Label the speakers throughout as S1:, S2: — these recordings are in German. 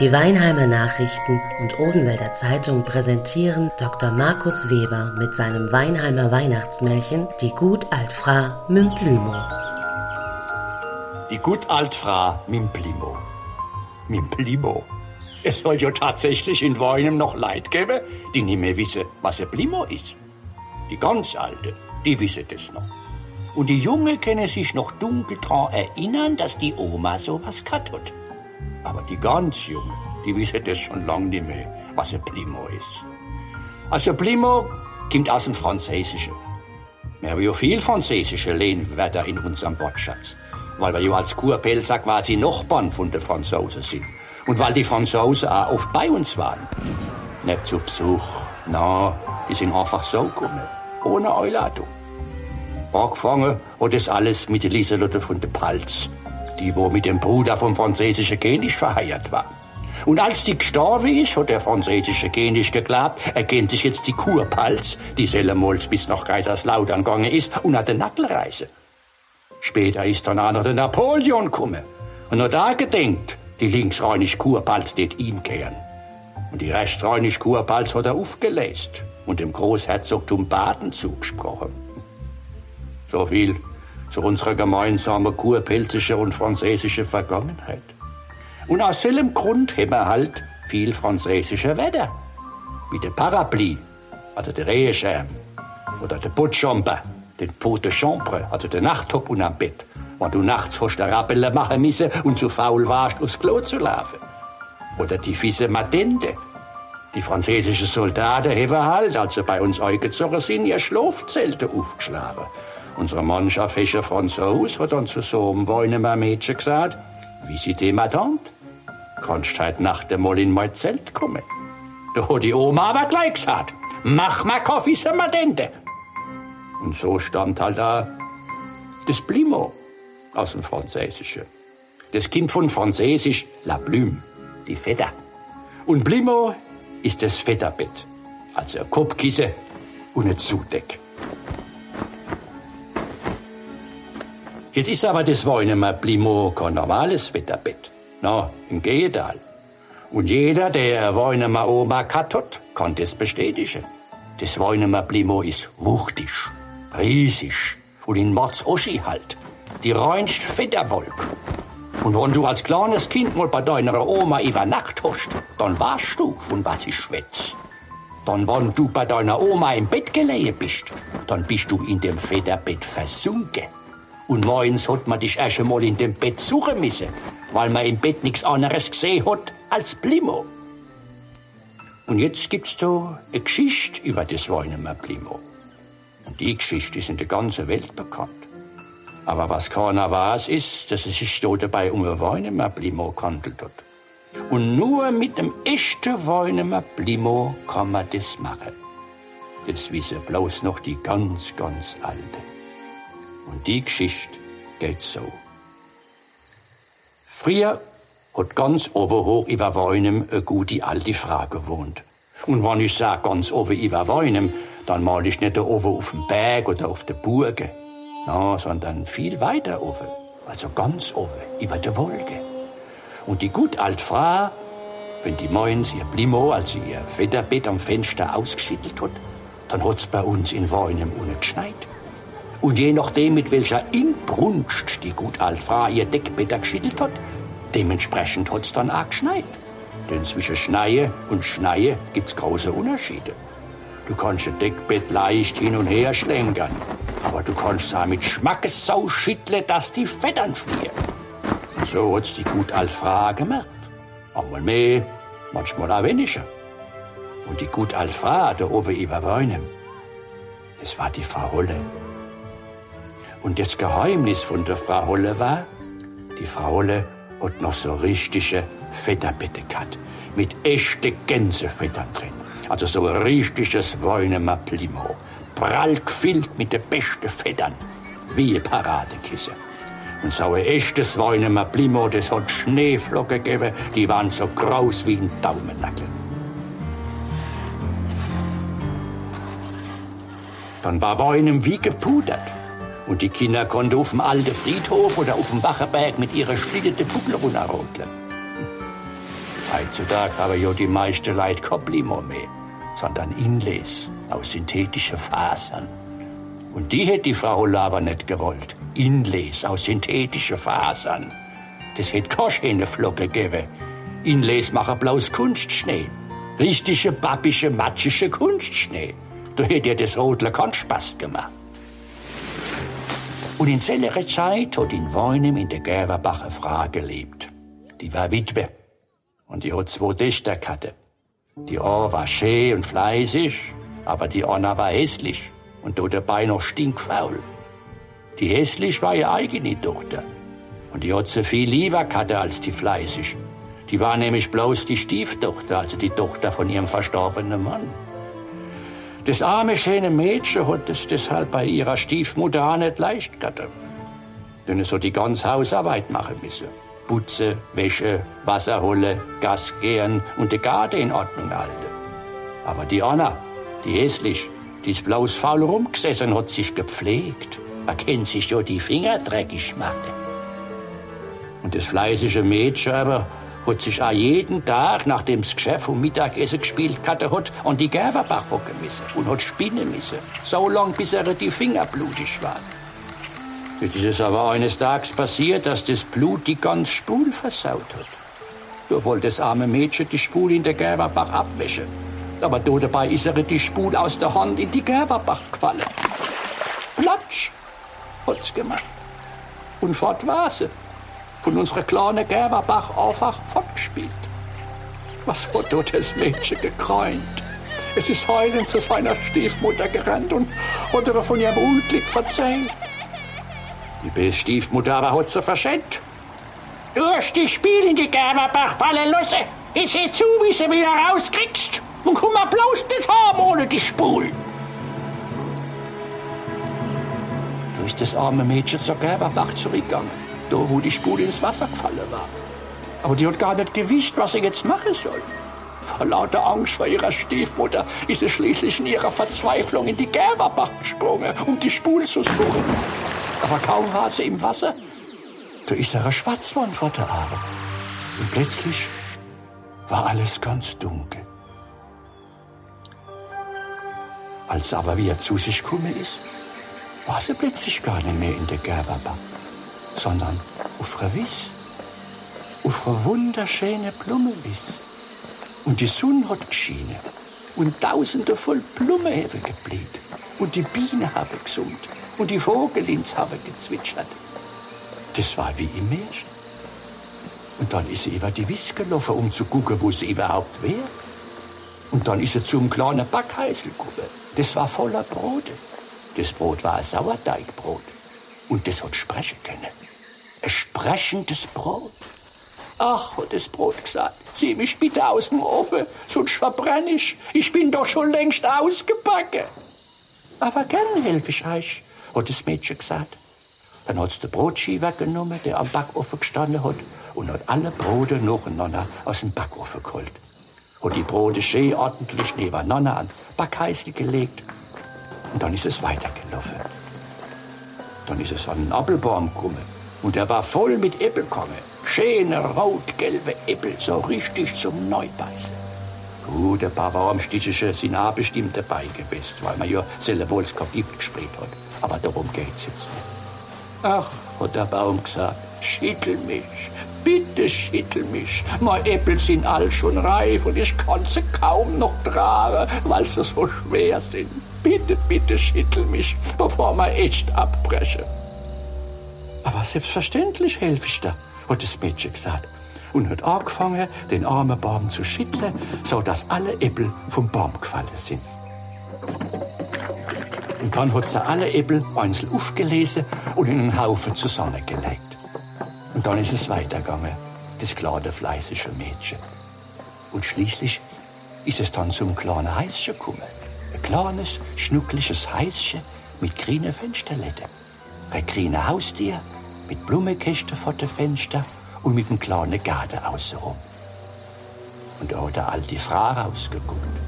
S1: Die Weinheimer Nachrichten und Odenwälder Zeitung präsentieren Dr. Markus Weber mit seinem Weinheimer Weihnachtsmärchen Die gut Altfra Mimplümo.
S2: Die gut Altfra Mimplimo. Mimplimo. Es soll ja tatsächlich in Weinem noch Leid geben, die nicht mehr wissen, was ein Plimo ist. Die ganz Alte, die wissen das noch. Und die Junge können sich noch dunkel daran erinnern, dass die Oma sowas gehabt hat. Aber die ganz Jungen, die wissen das schon lange nicht mehr, was ein Plimo ist. Also Plimo kommt aus dem Französischen. Wir haben ja viel französische Lehnwörter in unserem Wortschatz, weil wir ja als Kurpelzer quasi Nachbarn von den Franzosen sind. Und weil die Franzosen auch oft bei uns waren. Nicht zu Besuch, na, die sind einfach so gekommen, ohne Einladung. Angefangen hat das alles mit Lieselotte von der Palz, die wo mit dem Bruder vom französischen König verheiratet war. Und als die gestorben ist, hat der französische König geglaubt, er kennt sich jetzt die Kurpalz, die sellemals bis nach Kaiserslautern gegangen ist, und hat den Nackel reisen. Später ist dann auch noch der Napoleon gekommen. Und hat da gedenkt, die linksrheinische Kurpalz det ihm kehren. Und die rechtsrheinische Kurpalz hat er aufgelöst und dem Großherzogtum Baden zugesprochen. So viel zu unserer gemeinsamen kurpelzische und französische Vergangenheit. Und aus selben Grund haben wir halt viel französische Wetter. Wie der Parapluie, also der Regenschirm. Oder der Boutchamper, den Pot de Chambre, also der Nachthock am Bett. Wenn du nachts hast der Rappelle machen müssen und zu faul warst, aufs Klo zu laufen. Oder die Fisse Matente. Die französischen Soldaten haben halt, als sie bei uns eingezogen sind, ihr Schlafzelte aufgeschlagen. Unsere Mannschaft Fischer Franzos hat dann zu so einem Weinemer Mädchen gesagt, wie sie dem Tante, kannst heute Nacht einmal in mein Zelt kommen. Da hat die Oma aber gleich gesagt, mach mal Kaffee zum Madente. Und so stammt halt da das Plimo aus dem Französischen. Das Kind von Französisch La Plume, die Feder. Und Plimo ist das Federbett, also ein Kopfkissen und ein Zudeck. Jetzt ist aber das Weinemer Plimo kein normales Wetterbett. Na, im Gegenteil. Und jeder, der Weinemer Oma gehabt hat, kann das bestätigen. Das Weinemer Plimo ist wuchtig, riesig und in Mords Oschi halt. Die reinst Fetterwolk. Und wenn du als kleines Kind mal bei deiner Oma übernackt hast, dann weißt du, von was ich schwätz. Dann, wenn du bei deiner Oma im Bett gelegen bist, dann bist du in dem Federbett versunken. Und morgens hat man dich erst einmal in dem Bett suchen müssen, weil man im Bett nichts anderes gesehen hat als Plimo. Und jetzt gibt's da eine Geschichte über das Weinemer Plimo. Und die Geschichte ist in der ganzen Welt bekannt. Aber was keiner weiß, ist, dass es sich da dabei um ein Weinemer Plimo gehandelt hat. Und nur mit einem echten Weinemer Plimo kann man das machen. Das wissen bloß noch die ganz, ganz Alte. Und die Geschichte geht so. Früher hat ganz oben hoch über Weinem eine gute alte Frau gewohnt. Und wenn ich sag ganz oben über Weinem, dann mal ich nicht oben auf dem Berg oder auf der Burge, no, sondern viel weiter oben, also ganz oben, über der Wolke. Und die gut alte Frau, wenn die morgens ihr Plimo, also ihr Federbett am Fenster ausgeschüttelt hat, dann hat's bei uns in Weinem ohne geschneit. Und je nachdem, mit welcher Inbrunst die gut Alfra ihr Deckbett geschüttelt hat, dementsprechend hat's dann auch geschneit. Denn zwischen Schneie und Schneie gibt's große Unterschiede. Du kannst ein Deckbett leicht hin und her schlenkern, aber du kannst es mit Schmackes schütteln, dass die Fettern fliehen. Und so hat's die gut Alfra gemacht. Einmal mehr, manchmal auch weniger. Und die gut Alfra, der oben über Weinem, das war die Frau Holle. Und das Geheimnis von der Frau Holle war, die Frau Holle hat noch so richtige Fetterbette gehabt. Mit echte Gänsefettern drin. Also so ein richtiges Weinemer Plimo. Prall gefüllt mit den besten Fettern. Wie ein Paradekissen. Und so ein echtes Weinemer Plimo, das hat Schneeflocken gegeben, die waren so groß wie ein Daumennackel. Dann war Weinem wie gepudert. Und die Kinder konnten auf dem alten Friedhof oder auf dem Wacherberg mit ihrer schlittete Buckel runterrodeln. Heutzutage haben ja die meisten Leute kein Blimo mehr, sondern Inlays aus synthetischen Fasern. Und die hätte die Frau aber nicht gewollt. Inlays aus synthetischen Fasern. Das hätte keine Flocke gegeben. Inlays machen bloß Kunstschnee. Richtige, babische, matschische Kunstschnee. Da hätte ja das Rodler keinen Spaß gemacht. Und in sellerer Zeit hat in Weinem in der Gerberbach eine Frau gelebt. Die war Witwe. Und die hat zwei Töchter gehabt. Die eine war schön und fleißig, aber die andere war hässlich und da dabei noch stinkfaul. Die hässlich war ihre eigene Tochter. Und die hat so viel lieber gehabt als die fleißig. Die war nämlich bloß die Stieftochter, also die Tochter von ihrem verstorbenen Mann. Das arme, schöne Mädchen hat es deshalb bei ihrer Stiefmutter auch nicht leicht gehabt. Denn es hat die ganze Hausarbeit machen müssen. Putze, Wäsche, Wasser holen, Gas gehen und den Garten in Ordnung halten. Aber die Anna, die hässlich, die ist bloß faul rumgesessen hat sich gepflegt. Man kennt sich ja die Finger dreckig machen. Und das fleißige Mädchen aber hat sich auch jeden Tag, nachdem das Geschäft um Mittagessen gespielt hatte, hat an die Gerberbach hocken müssen und hat spinnen müssen. So lang, bis er die Finger blutig waren. Jetzt ist es aber eines Tages passiert, dass das Blut die ganze Spul versaut hat. Da wollte das arme Mädchen die Spul in der Gerberbach abwäschen. Aber da dabei ist er die Spul aus der Hand in die Gerberbach gefallen. Platsch hat's gemacht. Und fort war sie von unserer kleinen Gerberbach einfach fortgespielt. Was hat dort das Mädchen gekräunt? Es ist heulend zu seiner Stiefmutter gerannt und hat ihr von ihrem Unglück verzeiht. Die böse Stiefmutter aber hat sie verschenkt. Du hast die Spiel in die Gerberbach fallen lassen. Ich seh zu, wie sie wieder rauskriegst. Und komm mal bloß nicht haben ohne die Spul. Da ist das arme Mädchen zur Gerberbach zurückgegangen da wo die Spule ins Wasser gefallen war. Aber die hat gar nicht gewusst, was sie jetzt machen soll. Vor lauter Angst vor ihrer Stiefmutter ist sie schließlich in ihrer Verzweiflung in die Gerberbach gesprungen, um die Spule zu suchen. Aber kaum war sie im Wasser, da ist ein Schwarzmann vor der Arme. Und plötzlich war alles ganz dunkel. Als aber wieder zu sich gekommen ist, war sie plötzlich gar nicht mehr in der Gerberbach sondern auf einer Wiss, auf einer wunderschönen Blumenwiss. Und die Sonne hat geschienen und Tausende voll Blumen haben gebläht und die Bienen haben gesummt und die Vogelins haben gezwitschert. Das war wie im Märchen. Und dann ist sie über die Wiss gelaufen, um zu gucken, wo sie überhaupt wäre. Und dann ist sie zum kleinen Backhäusl gekommen. Das war voller Brote. Das Brot war ein Sauerteigbrot. Und das hat sprechen können. Sprechendes Brot. Ach, hat das Brot gesagt, zieh mich bitte aus dem Ofen, sonst verbrenn ich. Ich bin doch schon längst ausgebacken. Aber gern helfe ich euch, hat das Mädchen gesagt. Dann hat's den Brotschieber genommen, der am Backofen gestanden hat, und hat alle Brote nacheinander aus dem Backofen geholt. Hat die Brote schön ordentlich nebeneinander ans Backheißel gelegt. Und dann ist es weitergelaufen. Dann ist es an einen Apfelbaum gekommen. Und er war voll mit Äppelkorne. Schöne rot-gelbe Äppel, so richtig zum Neubeißen. Gut, ein paar Warmstichische sind auch bestimmt dabei gewesen, weil man ja selber wohl das Gift gespielt hat. Aber darum geht's jetzt nicht. Ach, hat der Baum gesagt, schüttel mich, bitte schüttel mich. Meine Äppel sind all schon reif und ich kann sie kaum noch tragen, weil sie so schwer sind. Bitte, bitte schüttel mich, bevor wir echt abbrechen. Aber selbstverständlich helfe ich dir, hat das Mädchen gesagt. Und hat angefangen, den armen Baum zu schütteln, so dass alle Äpfel vom Baum gefallen sind. Und dann hat sie alle Äpfel einzeln aufgelesen und in einen Haufen zusammengelegt. Und dann ist es weitergegangen, das kleine fleißige Mädchen. Und schließlich ist es dann zum kleinen Häuschen gekommen. Ein kleines, schnuckliches Häuschen mit grünen Fensterläden. Ein grünes Haustier mit Blumenkästen vor dem Fenster und mit einem kleinen Garten außenrum. Und da hat eine alte Frau rausgeguckt.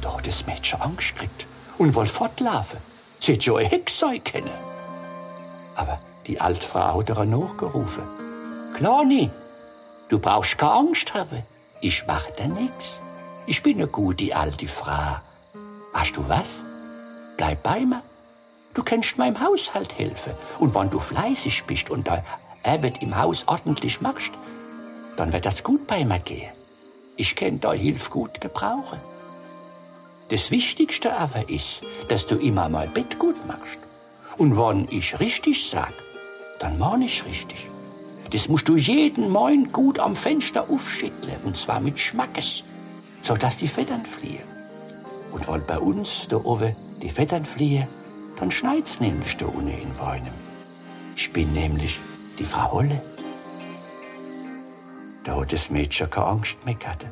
S2: Da hat das Mädchen Angst gekriegt und wollte fortlaufen. Sie hätte schon eine Hexe sein können. Aber die alte Frau hat ihr nachgerufen. Kleine, du brauchst keine Angst haben. Ich mach da nix. Ich bin ne gute alte Frau. Weißt du was? Bleib bei mir. Du kannst meinem Haushalt helfen. Und wenn du fleißig bist und deine Arbeit im Haus ordentlich machst, dann wird das gut bei mir gehen. Ich kann da Hilfe gut gebrauchen. Das Wichtigste aber ist, dass du immer mein Bett gut machst. Und wenn ich richtig sag, dann mach ich richtig. Das musst du jeden Morgen gut am Fenster aufschütteln, und zwar mit Schmackes, so dass die Federn fliehen. Und weil bei uns da oben die Federn fliehen, dann schneit's nämlich da unten in Weinem. Ich bin nämlich die Frau Holle. Da hat das Mädchen keine Angst mehr gehabt.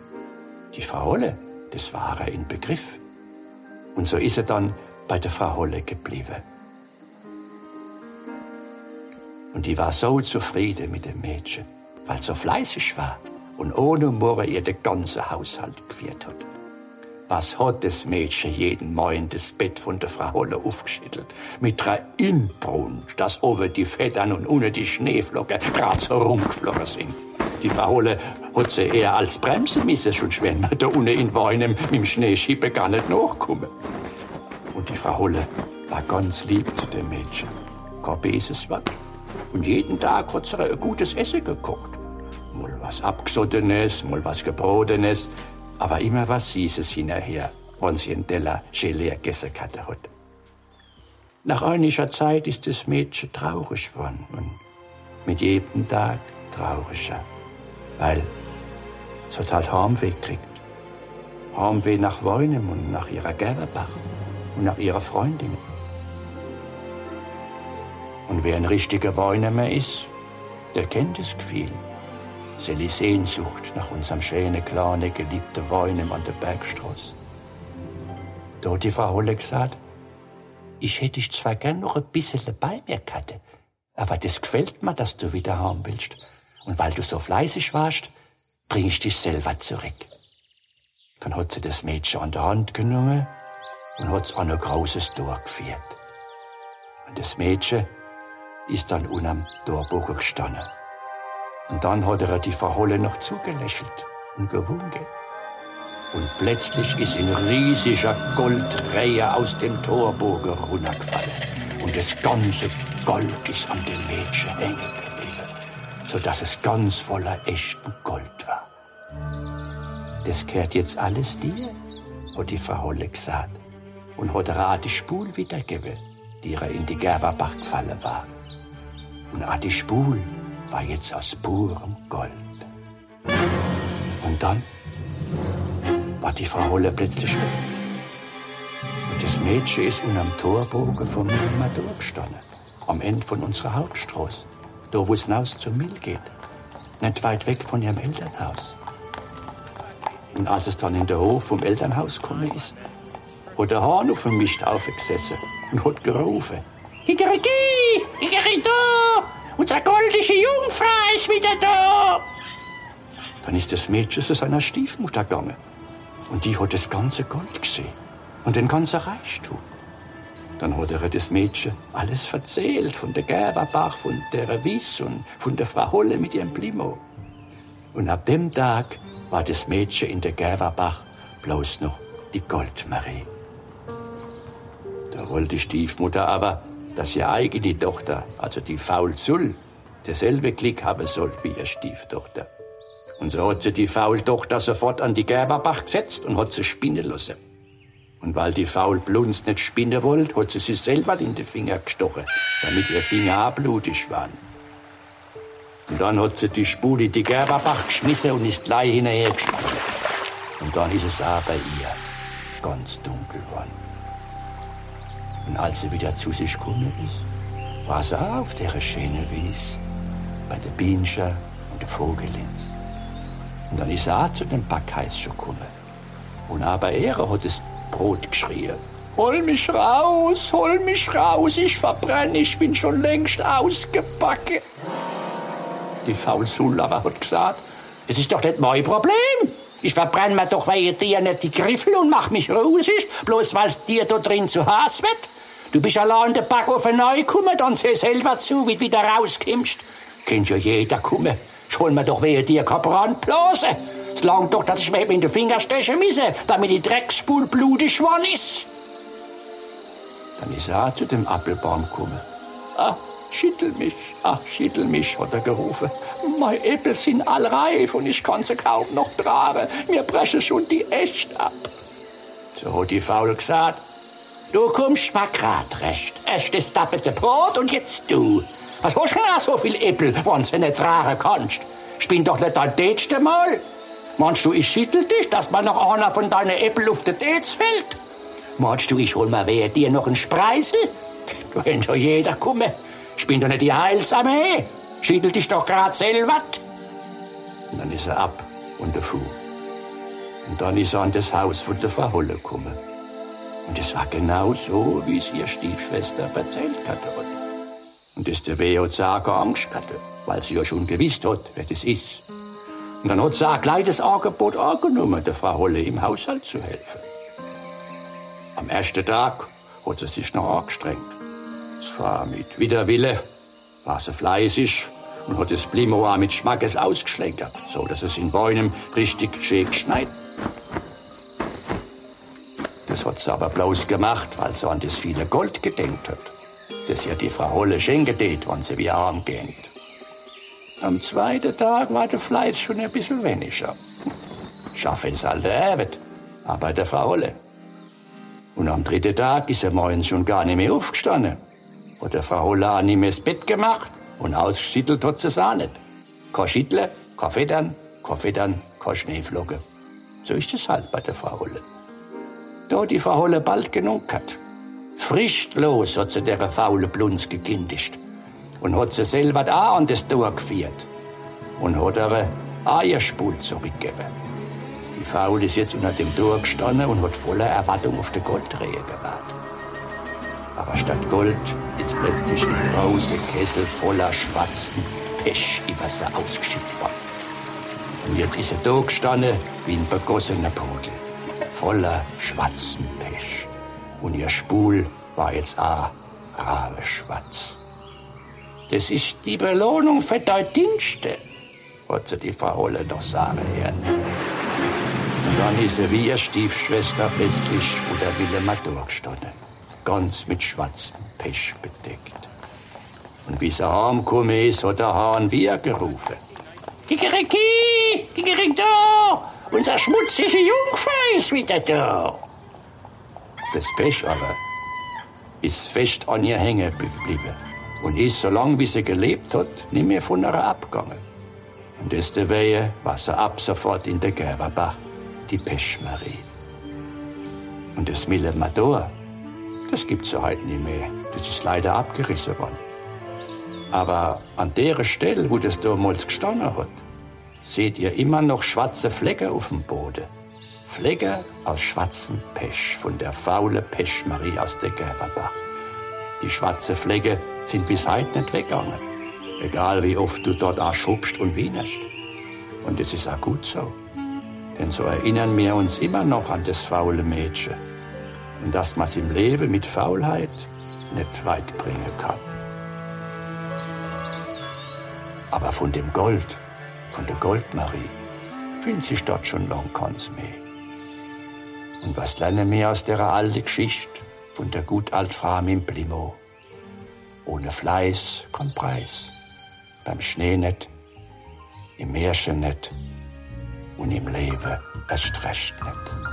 S2: Die Frau Holle, das war er in Begriff. Und so ist er dann bei der Frau Holle geblieben. Und die war so zufrieden mit dem Mädchen, weil so fleißig war und ohne Murre ihr den ganzen Haushalt geführt hat. Was hat das Mädchen jeden Morgen das Bett von der Frau Holle aufgeschüttelt? Mit drei Inbrunst, dass oben die Federn und unten die Schneeflocken grad so rumgeflogen sind. Die Frau Holle hat sie eher als Bremse müssen, schon wenn man da unten in Weinem mit dem Schneeschippe gar nicht nachkommen. Und die Frau Holle war ganz lieb zu dem Mädchen. Böses Wort. Und jeden Tag hat sie ein gutes Essen gekocht. Mal was Abgesottenes, mal was Gebrotenes, aber immer was Süßes hinterher, wenn sie einen Teller Gelee gegessen hat. Nach einiger Zeit ist das Mädchen traurig geworden und mit jedem Tag trauriger, weil es hat halt Heimweh gekriegt. Heimweh nach Weinem und nach ihrer Gerberbach und nach ihrer Freundin. Und wer ein richtiger Weinemer ist, der kennt das Gefühl. Seli Sehnsucht nach unserem schönen, kleinen, geliebten Weinem an der Bergstraße. Hat die Frau Holle gesagt, ich hätte dich zwar gern noch ein bisschen bei mir gehabt, aber das gefällt mir, dass du wieder haben willst. Und weil du so fleißig warst, bring ich dich selber zurück. Dann hat sie das Mädchen an der Hand genommen und hat's an ein großes Tor geführt. Und das Mädchen ist dann unterm Torbuch gestanden. Und dann hat er die Verholle noch zugelächelt und gewunken. Und plötzlich ist ein riesiger Goldreiher aus dem Torbogen runtergefallen. Und das ganze Gold ist an dem Mädchen hängen geblieben, sodass es ganz voller echten Gold war. Das kehrt jetzt alles dir, hat die Verholle gesagt. Und hat er die Spul wiedergegeben, die er in die Gerberbach gefallen war. Und Adi Spul war jetzt aus purem Gold. Und dann war die Frau Holle plötzlich weg. Und das Mädchen ist unterm Torbogen vom Milmer durchgestanden. Am Ende von unserer Hauptstraße. Da, wo es hinaus zum Mill geht. Nicht weit weg von ihrem Elternhaus. Und als es dann in den Hof vom Elternhaus gekommen ist, hat der Hahn auf dem Mist aufgesessen und hat gerufen. Kikeriki, goldische Jungfrau ist wieder da. Dann ist das Mädchen zu seiner Stiefmutter gegangen. Und die hat das ganze Gold gesehen. Und den ganzen Reichtum. Dann hat er das Mädchen alles erzählt von der Gerberbach, von der Wies und von der Frau Holle mit ihrem Plimo. Und ab dem Tag war das Mädchen in der Gerberbach bloß noch die Goldmarie. Da wollte die Stiefmutter aber, dass ihre eigene Tochter, also die Faulzull, derselbe Klick haben sollte wie ihre Stieftochter. Und so hat sie die Faultochter sofort an die Gerberbach gesetzt und hat sie spinnen lassen. Und weil die Faulblunz nicht spinnen wollte, hat sie sich selber in die Finger gestochen, damit ihr Finger auch blutig waren. Und dann hat sie die Spule in die Gerberbach geschmissen und ist gleich hinterher gesprungen. Und dann ist es auch bei ihr ganz dunkel geworden. Und als sie wieder zu sich gekommen ist, war sie auch auf der schönen Wies, bei der Bienchen und der Vogelins. Und dann ist auch zu dem Backheiß schon gekommen. Und aber er hat das Brot geschrien. Hol mich raus, hol mich raus, ich verbrenne, ich bin schon längst ausgebacken. Die Faulsullava hat gesagt, es ist doch nicht mein Problem. Ich verbrenne mir doch wegen dir nicht die Griffel und mach mich rusig, bloß weil's dir da drin zu Hass wird. Du bist allein in den Backofen neu gekommen, dann seh selber zu, wie du wieder rauskommst. Kennt ja jeder kommen. Ich hol mir doch wegen dir keine Brandblase. Es langt doch, dass ich mir eben in den Finger stechen müsse, damit die Drecksspul blutig geworden ist. Dann ist er zu dem Apfelbaum gekommen. Ah, schüttel mich, ach, schüttel mich, hat er gerufen. Meine Äpfel sind all reif und ich kann sie kaum noch tragen. Mir brechen schon die echt ab. So hat die Faul gesagt. Du kommst mal grad recht. Erst das doppelte Brot und jetzt du. Was hast du denn so viel Äpfel, wenn du nicht tragen kannst? Spinn doch nicht dein letzte Mal. Meinst du, ich schüttel dich, dass mal noch einer von deinen Äpfeln auf den Dez fällt? Meinst du, ich hol mal wer dir noch einen Spreisel? Du kennst doch jeder kommen. Ich bin doch nicht die Heilsame. Schüttel dich doch grad selber. Und dann ist er ab und der Fu. Und dann ist er an das Haus von der Frau Holle gekommen. Und es war genau so, wie es ihr Stiefschwester erzählt hatte. Und das der Weh hat sagen Angst hatte, weil sie ja schon gewusst hat, wer das ist. Und dann hat sie auch gleich das Angebot angenommen, der Frau Holle im Haushalt zu helfen. Am ersten Tag hat sie sich noch angestrengt. Zwar mit Widerwille, war sie fleißig und hat das Blimo auch mit Schmackes ausgeschlägert, so dass es in Bäumen richtig schön geschneit. Das hat sie aber bloß gemacht, weil sie an das viele Gold gedenkt hat, das ihr die Frau Holle schenken tät, wenn sie wie arm geht. Am zweiten Tag war der Fleiß schon ein bisschen weniger. Schaffe es halt Arbeit, aber der Frau Holle. Und am dritten Tag ist er morgens schon gar nicht mehr aufgestanden. Hat der Frau Holla nicht mehr das Bett gemacht und ausgeschüttelt hat sie es auch nicht. Kein Schütteln, kein Federn, kein Federn, kein Schneeflocken. So ist es halt bei der Frau Holle. Da hat die Frau Holle bald genug gehabt. Frisch los hat sie der faule Blunz gekündigt und hat sie selber auch an das Tor geführt und hat ihr Eierspul zurückgegeben. Die Faul ist jetzt unter dem Tor gestanden und hat voller Erwartung auf die Goldrehe gewartet. Aber statt Gold ist plötzlich ein großer Kessel voller schwarzen Pech über sie ausgeschüttet worden. Und jetzt ist er da gestanden wie ein begossener Pudel, voller schwarzen Pech. Und ihr Spul war jetzt auch schwarz. Das ist die Belohnung für dein Dienste, hat sie die Frau Holle noch sagen hören. Und dann ist er wie ihr Stiefschwester plötzlich unter Willemer durchgestanden. Ganz mit schwarzem Pech bedeckt. Und wie sie heimgekommen ist, hat der Hahn wieder gerufen. Kikeriki, Kikeriki! Unser schmutzige Jungfer ist wieder da! Das Pech aber ist fest an ihr hängen geblieben und ist, solange wie sie gelebt hat, nicht mehr von ihr abgegangen. Und deswegen war sie ab sofort in der Gerberbach die Peschmarie. Und das Mille Mador, das gibt's ja heute nicht mehr. Das ist leider abgerissen worden. Aber an der Stelle, wo das damals gestanden hat, seht ihr immer noch schwarze Flecke auf dem Boden. Flecke aus schwarzen Pesch von der faule Peschmarie aus der Gerberbach. Die schwarze Flecke sind bis heute nicht weggegangen. Egal wie oft du dort auch und wienerst. Und es ist auch gut so. Denn so erinnern wir uns immer noch an das faule Mädchen und dass man's im Leben mit Faulheit nicht weit bringen kann. Aber von dem Gold, von der Goldmarie, findet sich dort schon lang keins mehr. Und was lernen wir aus der alten Geschichte von der gut Altfrau im Plimo? Ohne Fleiß kommt Preis. Beim Schnee nicht, im Märchen nicht und im Leben erst recht nicht.